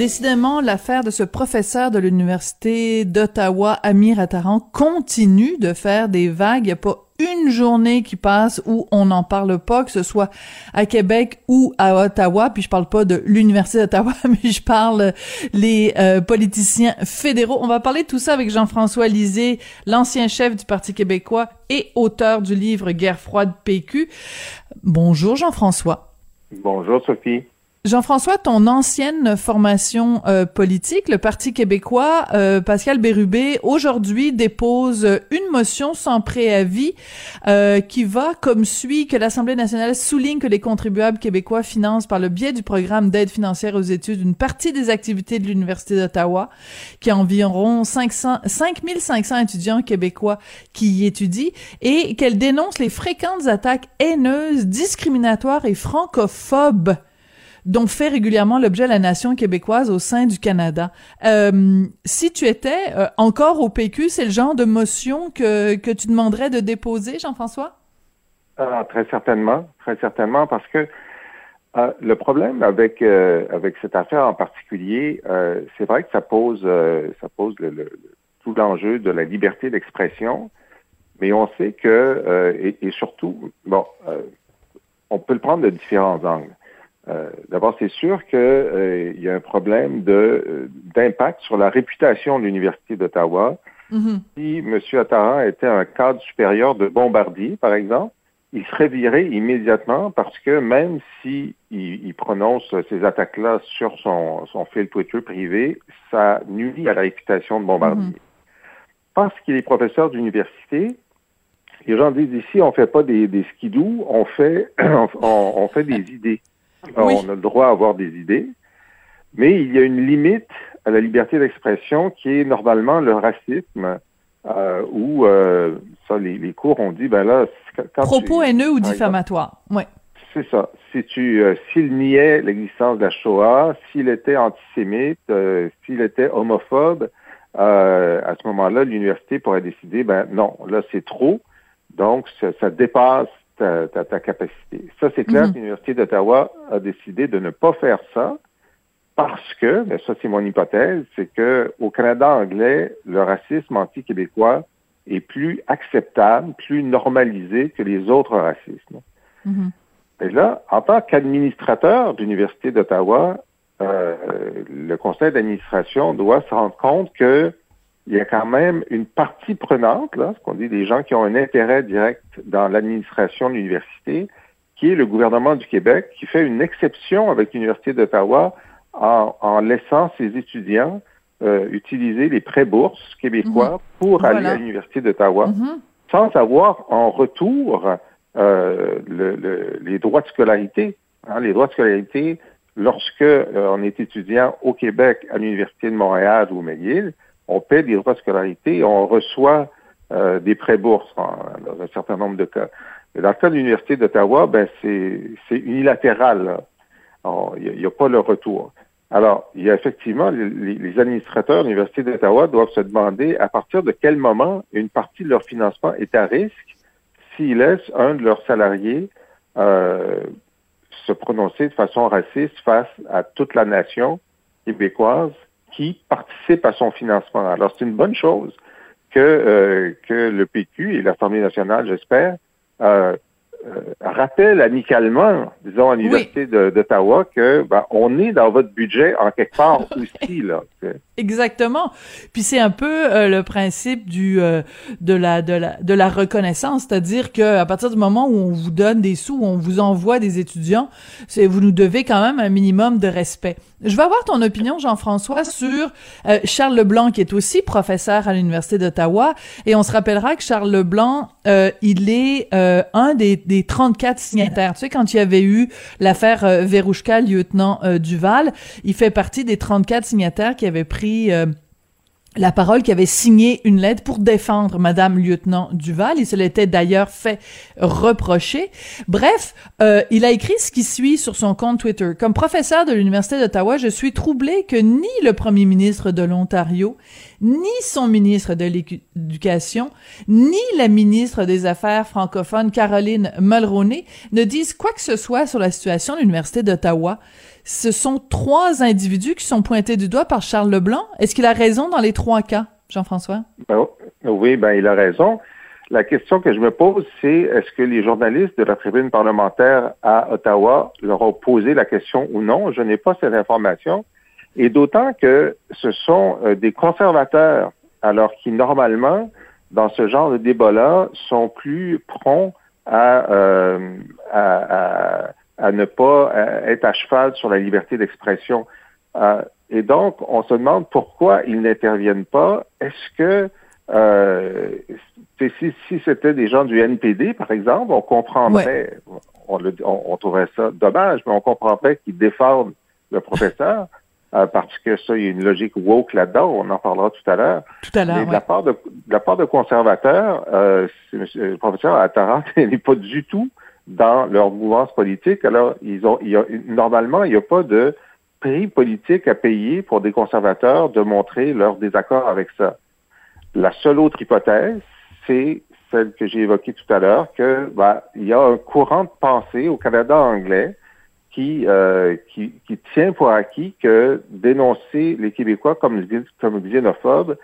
Décidément, l'affaire de ce professeur de l'Université d'Ottawa, Amir Attaran, continue de faire des vagues. Il n'y a pas une journée qui passe où on n'en parle pas, que ce soit à Québec ou à Ottawa. Puis je parle pas de l'Université d'Ottawa, mais je parle les euh, politiciens fédéraux. On va parler de tout ça avec Jean-François Lisée, l'ancien chef du Parti québécois et auteur du livre Guerre froide PQ. Bonjour Jean-François. Bonjour Sophie. Jean-François, ton ancienne formation euh, politique, le Parti québécois, euh, Pascal Bérubé, aujourd'hui dépose une motion sans préavis euh, qui va comme suit que l'Assemblée nationale souligne que les contribuables québécois financent par le biais du programme d'aide financière aux études une partie des activités de l'Université d'Ottawa, qui a environ 500, 5500 étudiants québécois qui y étudient, et qu'elle dénonce les fréquentes attaques haineuses, discriminatoires et francophobes dont fait régulièrement l'objet la nation québécoise au sein du Canada. Euh, si tu étais euh, encore au PQ, c'est le genre de motion que, que tu demanderais de déposer, Jean-François? Ah, très certainement, très certainement, parce que euh, le problème avec avec cette affaire en particulier, c'est vrai que ça pose ça pose tout l'enjeu de la liberté d'expression, mais on sait que et, et, surtout, bon, on peut le prendre de différents angles. Euh, d'abord, c'est sûr qu'il euh, y a un problème euh, d'impact sur la réputation de l'Université d'Ottawa. Mm-hmm. Si M. Attaran était un cadre supérieur de bombardier, par exemple, il serait viré immédiatement parce que même si il, prononce ces attaques-là sur son, son, fil Twitter privé, ça nuit à la réputation de bombardier. Mm-hmm. Parce qu'il est professeur d'université, les gens disent ici, on fait pas des, des skidoo, on fait, on fait des idées. On a le droit à avoir des idées, mais il y a une limite à la liberté d'expression qui est normalement le racisme, euh, où euh, ça, les, cours ont dit, ben là, quand propos haineux ou diffamatoires, oui. C'est ça. Si tu, euh, s'il niait l'existence de la Shoah, s'il était antisémite, euh, s'il était homophobe, euh, à ce moment-là, l'université pourrait décider, ben non, là c'est trop, donc ça, ça dépasse ta, capacité. Ça, c'est clair mhm. que l'Université d'Ottawa a décidé de ne pas faire ça parce que, mais ça c'est mon hypothèse, c'est que au Canada anglais, le racisme anti-québécois est plus acceptable, plus normalisé que les autres racismes. Mhm. Et là, en tant qu'administrateur de l'Université d'Ottawa, euh, le conseil d'administration doit se rendre compte que il y a quand même une partie prenante, là, ce qu'on dit des gens qui ont un intérêt direct dans l'administration de l'université, qui est le gouvernement du Québec, qui fait une exception avec l'Université d'Ottawa en, laissant ses étudiants euh, utiliser les prêts bourses québécois mhm. pour aller à l'Université d'Ottawa, mhm. sans avoir en retour euh, les droits de scolarité. Hein, les droits de scolarité, lorsque euh, on est étudiant au Québec à l'Université de Montréal ou McGill, on paie des droits de scolarité on reçoit euh, des prêts bourses dans un certain nombre de cas. Mais dans le cas de l'Université d'Ottawa, ben c'est unilatéral. Il n'y a, pas le retour. Alors, il y a effectivement les, administrateurs de l'Université d'Ottawa doivent se demander à partir de quel moment une partie de leur financement est à risque s'ils laissent un de leurs salariés euh, se prononcer de façon raciste face à toute la nation québécoise qui participe à son financement. Alors, c'est une bonne chose que, euh, que le PQ et l'Assemblée nationale, j'espère, euh, rappelle amicalement, disons, à l'Université d'Ottawa, que ben, on est dans votre budget en quelque part aussi. Là. Exactement. Puis c'est un peu euh, le principe du euh, de la de la de la reconnaissance, c'est-à-dire que à partir du moment où on vous donne des sous, où on vous envoie des étudiants, c'est vous nous devez quand même un minimum de respect. Je vais avoir ton opinion, Jean-François, sur euh, Charles Leblanc, qui est aussi professeur à l'Université d'Ottawa. Et on se rappellera que Charles Leblanc, il est un des, des 34 signataires. Tu sais, quand il y avait eu l'affaire Verouchka, lieutenant Duval, il fait partie des 34 signataires qui avaient pris euh, la parole qui avait signé une lettre pour défendre Madame lieutenant Duval. Il se l'était d'ailleurs fait reprocher. Bref, euh, il a écrit ce qui suit sur son compte Twitter. Comme professeur de l'Université d'Ottawa, je suis troublé que ni le premier ministre de l'Ontario, ni son ministre de l'Éducation, ni la ministre des Affaires francophones, Caroline Mulroney, ne disent quoi que ce soit sur la situation de l'Université d'Ottawa. Ce sont trois individus qui sont pointés du doigt par Charles Leblanc. Est-ce qu'il a raison dans les trois cas, Jean-François? Ben, oui, ben il a raison. La question que je me pose, c'est est-ce que les journalistes de la tribune parlementaire à Ottawa leur ont posé la question ou non? Je n'ai pas cette information. Et d'autant que ce sont euh, des conservateurs, alors qui normalement, dans ce genre de débat-là, sont plus prompts à, euh, à, à, ne pas euh, être à cheval sur la liberté d'expression. et donc, on se demande pourquoi ils n'interviennent pas. Est-ce que euh, si, si c'était des gens du NPD, par exemple, on comprendrait, on, on, trouverait ça dommage, mais on comprendrait qu'ils défendent le professeur. Euh, parce que ça, il y a une logique woke là-dedans, on en parlera tout à l'heure. Tout à l'heure, Mais de, la part de, la part de conservateurs, euh, le professeur Attaran n'est pas du tout dans leur mouvance politique. Alors, ils ont, normalement, il n'y a pas de prix politique à payer pour des conservateurs de montrer leur désaccord avec ça. La seule autre hypothèse, c'est celle que j'ai évoquée tout à l'heure, que bah, il y a un courant de pensée au Canada anglais qui, euh, qui, qui, tient pour acquis que dénoncer les Québécois comme, comme xénophobes,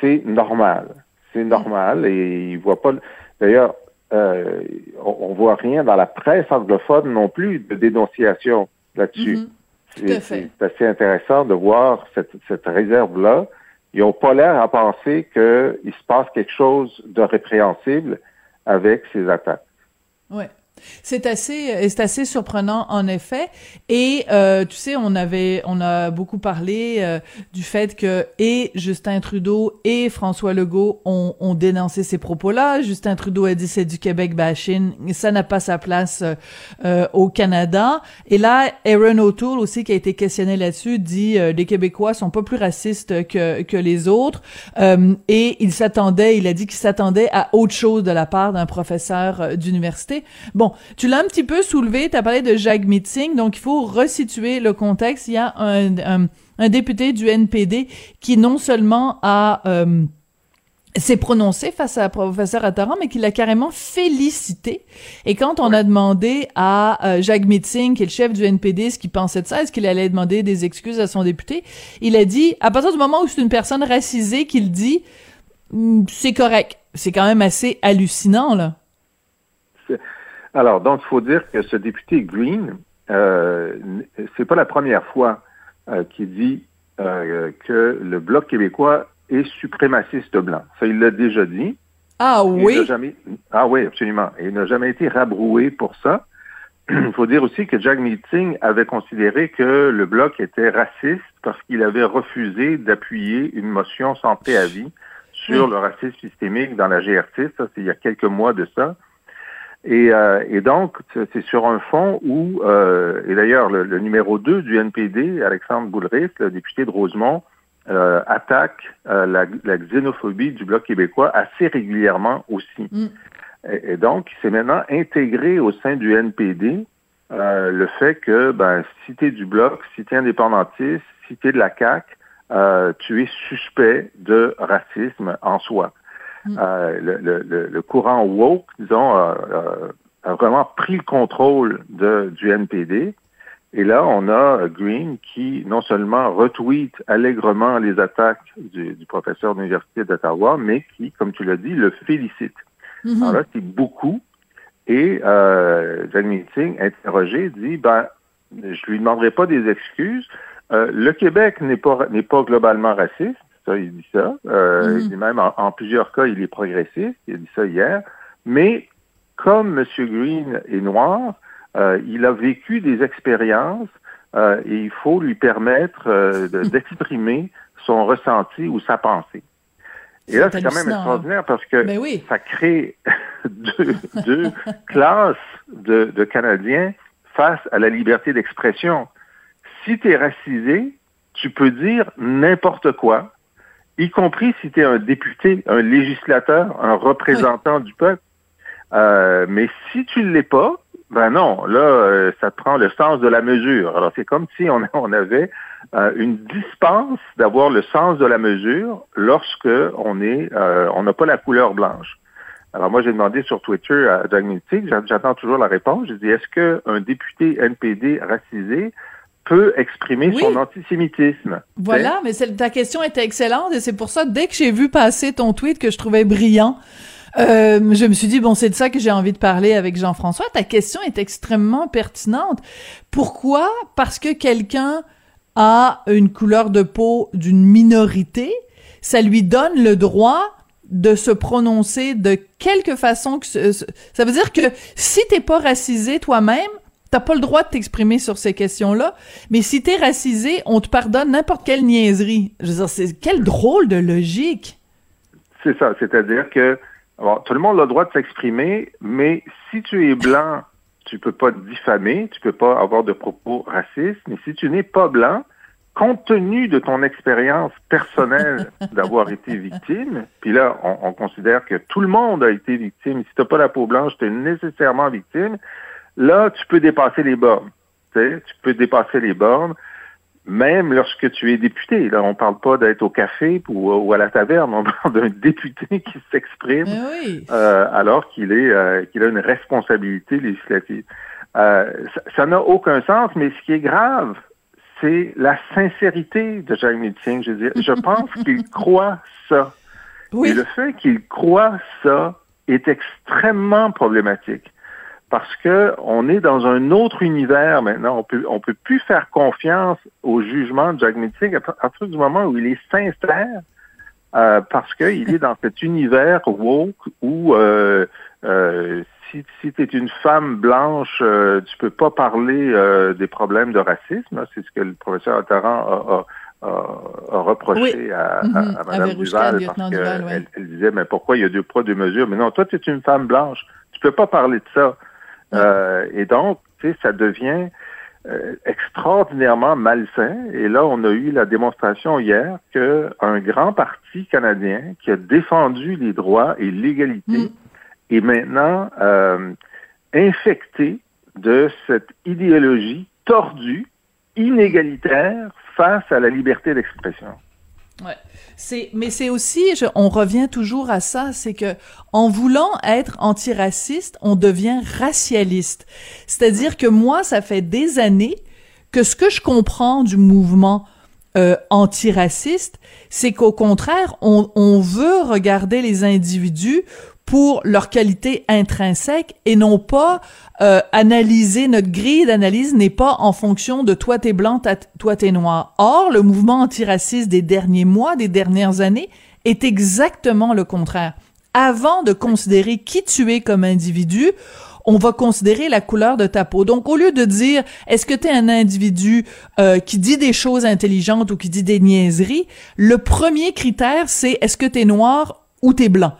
c'est normal. C'est normal et ils voient pas. D'ailleurs, euh, on, on, voit rien dans la presse anglophone non plus de dénonciation là-dessus. Mm-hmm. C'est assez intéressant de voir cette, cette réserve-là ils n'ont pas l'air à penser qu'il se passe quelque chose de répréhensible avec ces attaques. Oui. C'est assez, c'est assez surprenant en effet. Et euh, tu sais, on avait, on a beaucoup parlé euh, du fait que et Justin Trudeau et François Legault ont, ont dénoncé ces propos-là. Justin Trudeau a dit c'est du Québec bashing, ça n'a pas sa place euh, au Canada. Et là, Aaron O'Toole aussi qui a été questionné là-dessus dit les Québécois sont pas plus racistes que que les autres. et il s'attendait, il a dit qu'il s'attendait à autre chose de la part d'un professeur d'université. Tu l'as un petit peu soulevé, tu as parlé de Jacques Meeting, donc il faut resituer le contexte. Il y a un, un, député du NPD qui non seulement a... Euh, s'est prononcé face à professeur Attaran, mais qui l'a carrément félicité. Et quand on a demandé à euh, Jacques Meeting, qui est le chef du NPD, ce qu'il pensait de ça, est-ce qu'il allait demander des excuses à son député, il a dit, à partir du moment où c'est une personne racisée qu'il dit, hmm, c'est correct. C'est quand même assez hallucinant, là. Alors, donc, il faut dire que ce député Green, euh, c'est pas la première fois euh, qu'il dit euh, que le Bloc québécois est suprémaciste blanc. Ça, il l'a déjà dit. Ah oui? Jamais... Ah oui, absolument. Et il n'a jamais été rabroué pour ça. Il faut dire aussi que Jack Meeting avait considéré que le Bloc était raciste parce qu'il avait refusé d'appuyer une motion sans préavis sur le racisme systémique dans la GRC. Ça, c'est il y a quelques mois de ça. Et, euh, et donc, c'est sur un fond où, euh, et d'ailleurs, le, numéro 2 du NPD, Alexandre Boulris, le député de Rosemont, euh, attaque la, la, xénophobie du Bloc québécois assez régulièrement aussi. Mm. Et, donc, c'est maintenant intégré au sein du NPD le fait que, ben, si tu es du Bloc, si tu es indépendantiste, si tu es de la CAQ, tu es suspect de racisme en soi. Mm. Euh, le, le, courant woke, disons, a, vraiment pris le contrôle de, du NPD. Et là, on a Green qui non seulement retweet allègrement les attaques du, du professeur de l'Université d'Ottawa, mais qui, comme tu l'as dit, le félicite. Mm-hmm. Alors là, c'est beaucoup. Et euh, Meeting, interrogé, dit, ben, je lui demanderai pas des excuses. Euh, le Québec n'est pas n'est pas globalement raciste. Ça, il dit ça. Euh, mm-hmm. même en, plusieurs cas, il est progressiste. Il a dit ça hier. Mais comme M. Green est noir, euh, il a vécu des expériences euh, et il faut lui permettre d'exprimer son ressenti ou sa pensée. Et là, c'est quand même extraordinaire parce que ben ça crée deux, classes de, de Canadiens face à la liberté d'expression. Si tu es racisé, tu peux dire n'importe quoi, y compris si tu es un député, un législateur, un représentant du peuple. Euh, mais si tu ne l'es pas, ben non, là, euh, ça te prend le sens de la mesure. Alors, c'est comme si on, on avait euh, une dispense d'avoir le sens de la mesure lorsque on est, euh, on n'a pas la couleur blanche. Alors moi, j'ai demandé sur Twitter à Doug j'attends toujours la réponse. J'ai dit, est-ce qu'un député NPD racisé peut exprimer son antisémitisme? Voilà, mais ta question était excellente et c'est pour ça, dès que j'ai vu passer ton tweet que je trouvais brillant, euh, je me suis dit, bon, c'est de ça que j'ai envie de parler avec Jean-François. Ta question est extrêmement pertinente. Pourquoi? Parce que quelqu'un a une couleur de peau d'une minorité, ça lui donne le droit de se prononcer de quelque façon que ça veut dire que si t'es pas racisé toi-même, t'as pas le droit de t'exprimer sur ces questions-là, mais si t'es racisé, on te pardonne n'importe quelle niaiserie. Je veux dire, c'est quelle drôle de logique. C'est ça, c'est-à-dire que tout le monde a le droit de s'exprimer, mais si tu es blanc, tu peux pas te diffamer, tu peux pas avoir de propos racistes, mais si tu n'es pas blanc, compte tenu de ton expérience personnelle d'avoir été victime, puis là, on, considère que tout le monde a été victime. Si tu n'as pas la peau blanche, tu es nécessairement victime. Là, tu peux dépasser les bornes. Tu peux dépasser les bornes, même lorsque tu es député. Là, on parle pas d'être au café ou, à la taverne, on parle d'un député qui s'exprime euh, alors qu'il est euh, qu'il a une responsabilité législative. Euh, ça n'a aucun sens, mais ce qui est grave, c'est la sincérité de Jacques. Je, je pense qu'il croit ça. Et le fait qu'il croit ça est extrêmement problématique parce que on est dans un autre univers maintenant. On peut on peut plus faire confiance au jugement de Jack Meeting à partir du moment où il est sincère, euh, parce qu'il est dans cet univers woke où euh, euh, si, si tu es une femme blanche, euh, tu peux pas parler euh, des problèmes de racisme. C'est ce que le professeur Attaran a, a, reproché à, mm-hmm. à, Mme Duval parce qu'elle elle disait mais pourquoi il y a deux poids deux mesures? Mais non toi tu es une femme blanche tu peux pas parler de ça euh, et donc tu sais ça devient extraordinairement malsain et là on a eu la démonstration hier que un grand parti canadien qui a défendu les droits et l'égalité mm est maintenant euh, infecté de cette idéologie tordue, inégalitaire face à la liberté d'expression. Ouais. C'est, mais c'est aussi, on revient toujours à ça, c'est que en voulant être antiraciste, on devient racialiste. C'est-à-dire que moi, ça fait des années que ce que je comprends du mouvement euh, antiraciste, c'est qu'au contraire, on, on veut regarder les individus pour leur qualité intrinsèque et non pas euh, analyser notre grille d'analyse n'est pas en fonction de toi t'es blanc, toi t'es noir. Or, le mouvement antiraciste des derniers mois, des dernières années, est exactement le contraire. Avant de considérer qui tu es comme individu, on va considérer la couleur de ta peau. Donc, au lieu de dire est-ce que tu es un individu euh, qui dit des choses intelligentes ou qui dit des niaiseries, le premier critère, c'est est-ce que tu es noir ou tu es blanc?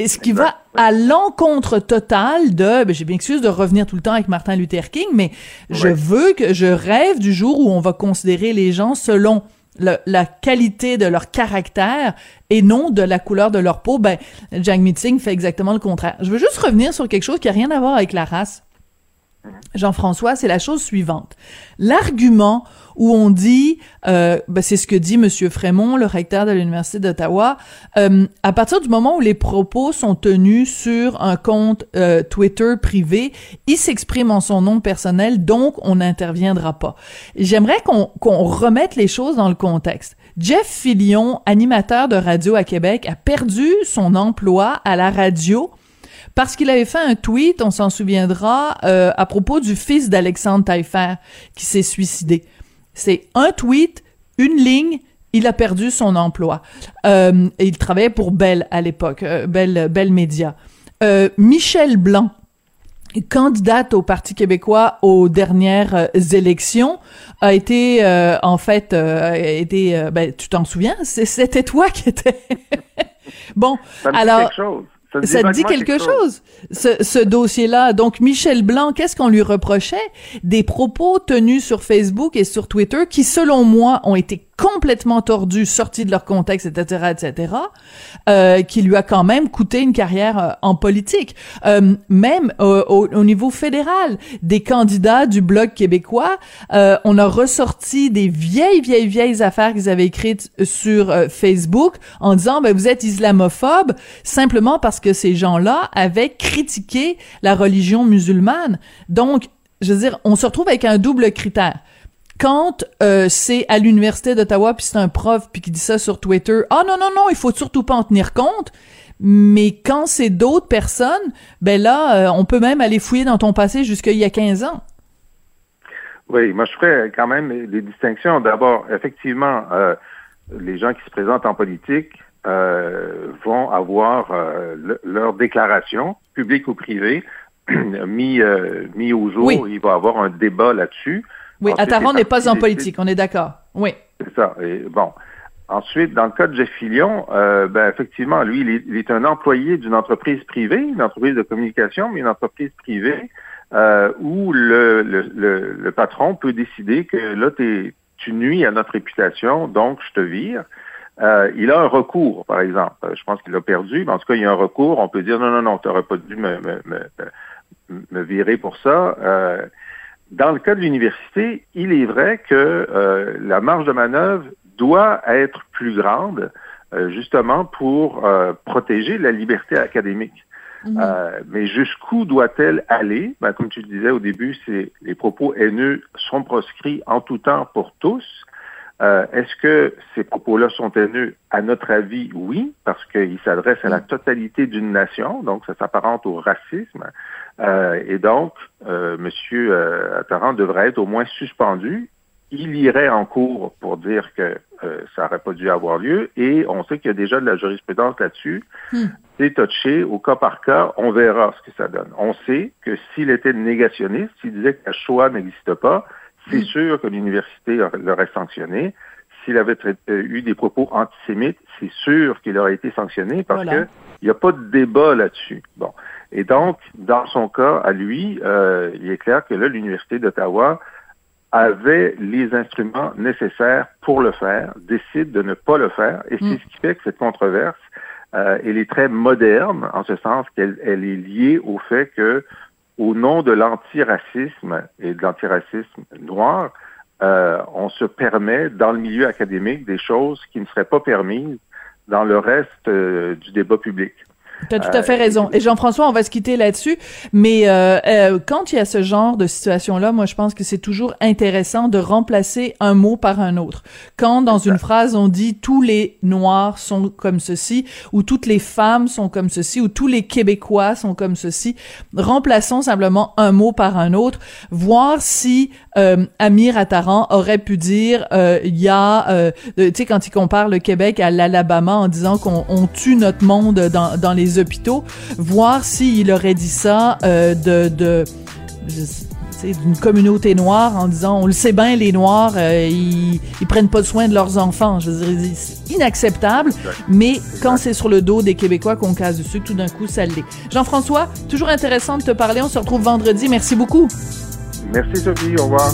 Et ce qui va à l'encontre totale de, ben, j'ai bien excuse de revenir tout le temps avec Martin Luther King, mais je veux que, je rêve du jour où on va considérer les gens selon la qualité de leur caractère et non de la couleur de leur peau. Ben, Jack Meeting fait exactement le contraire. Je veux juste revenir sur quelque chose qui a rien à voir avec la race. Jean-François, c'est la chose suivante. L'argument où on dit, euh, ben c'est ce que dit Monsieur Frémont, le recteur de l'Université d'Ottawa, euh, à partir du moment où les propos sont tenus sur un compte euh, Twitter privé, il s'exprime en son nom personnel, donc on n'interviendra pas. J'aimerais qu'on remette les choses dans le contexte. Jeff Fillion, animateur de radio à Québec, a perdu son emploi à la radio parce qu'il avait fait un tweet, on s'en souviendra, euh, à propos du fils d'Alexandre Taillefer qui s'est suicidé. C'est un tweet, une ligne, il a perdu son emploi. Euh, il travaillait pour Bell à l'époque, euh, Bell, Bell Media. Euh, Michel Blanc, candidate au Parti québécois aux dernières élections, a été euh, en fait a été ben tu t'en souviens, c'était toi qui étais bon Ça me alors quelque chose. Ça, te dit quelque, chose, ce, ce dossier-là. Donc, Michel Blanc, qu'est-ce qu'on lui reprochait? Des propos tenus sur Facebook et sur Twitter qui, selon moi, ont été complètement tordus, sortis de leur contexte, etc., etc., euh, qui lui a quand même coûté une carrière euh, en politique. Euh, même au, au, niveau fédéral, des candidats du Bloc québécois, euh, on a ressorti des vieilles, vieilles, vieilles affaires qu'ils avaient écrites sur euh, Facebook en disant, ben, vous êtes islamophobe simplement parce que ces gens-là avaient critiqué la religion musulmane. Donc, je veux dire, on se retrouve avec un double critère quand euh, c'est à l'université d'Ottawa puis c'est un prof puis qui dit ça sur Twitter, ah non non non, il faut surtout pas en tenir compte. Mais quand c'est d'autres personnes, ben là, euh, on peut même aller fouiller dans ton passé jusqu'il y a 15 ans. Oui, moi je ferais quand même des distinctions. D'abord, effectivement, euh, les gens qui se présentent en politique vont avoir leur déclaration, publique ou privée, mis, mis au jour. Il va y avoir un débat là-dessus. Oui, Attaran n'est pas en politique, on est d'accord. Oui. C'est ça. Et bon. Ensuite, dans le cas de Jeff Fillion, euh, ben, effectivement, lui, il est, un employé d'une entreprise privée, une entreprise de communication, mais une entreprise privée euh, où le, le, le, patron peut décider que là, tu nuis à notre réputation, donc je te vire. Euh, il a un recours, par exemple. Je pense qu'il a perdu, mais en tout cas, il y a un recours. On peut dire non, non, non, tu n'aurais pas dû me, me, me, me, virer pour ça. Euh, dans le cas de l'université, il est vrai que euh, la marge de manœuvre doit être plus grande, euh, justement pour euh, protéger la liberté académique. Mhm. mais jusqu'où doit-elle aller? Ben, Comme tu le disais au début, c'est les propos haineux sont proscrits en tout temps pour tous. Est-ce que ces propos-là sont haineux À notre avis, oui, parce qu'ils s'adressent à la totalité d'une nation, donc ça s'apparente au racisme. Euh, et donc, euh, M. Euh, Attarant devrait être au moins suspendu. Il irait en cours pour dire que euh, ça n'aurait pas dû avoir lieu. Et on sait qu'il y a déjà de la jurisprudence là-dessus. Hmm. C'est touché au cas par cas. On verra ce que ça donne. On sait que s'il était négationniste, s'il disait que la Shoah n'existe pas, c'est sûr que l'université l'aurait sanctionné. S'il avait eu des propos antisémites, c'est sûr qu'il aurait été sanctionné parce qu'il n'y a pas de débat là-dessus. Bon. Et donc, dans son cas, à lui, euh, il est clair que là, l'Université d'Ottawa avait les instruments nécessaires pour le faire, décide de ne pas le faire, et c'est mm. ce qui fait que cette controverse, euh, elle est très moderne, en ce sens qu'elle elle est liée au fait que, au nom de l'antiracisme et de l'antiracisme noir, euh, on se permet dans le milieu académique des choses qui ne seraient pas permises dans le reste euh, du débat public. Tu as tout à fait raison. Et Jean-François, on va se quitter là-dessus. Mais euh, euh, quand il y a ce genre de situation-là, moi, je pense que c'est toujours intéressant de remplacer un mot par un autre. Quand dans une phrase, on dit tous les Noirs sont comme ceci, ou toutes les femmes sont comme ceci, ou tous les Québécois sont comme ceci, remplaçons simplement un mot par un autre, voir si euh, Amir Attaran aurait pu dire, euh, il y a, euh, tu sais, quand il compare le Québec à l'Alabama en disant qu'on on tue notre monde dans, dans les hôpitaux, voir s'il aurait dit ça euh, de, de d'une communauté noire en disant on le sait bien les noirs euh, ils, ils prennent pas soin de leurs enfants. Je veux dire c'est inacceptable mais quand c'est sur le dos des québécois qu'on casse dessus tout d'un coup ça l'est. Jean-François toujours intéressant de te parler. On se retrouve vendredi. Merci beaucoup. Merci Sophie. Au revoir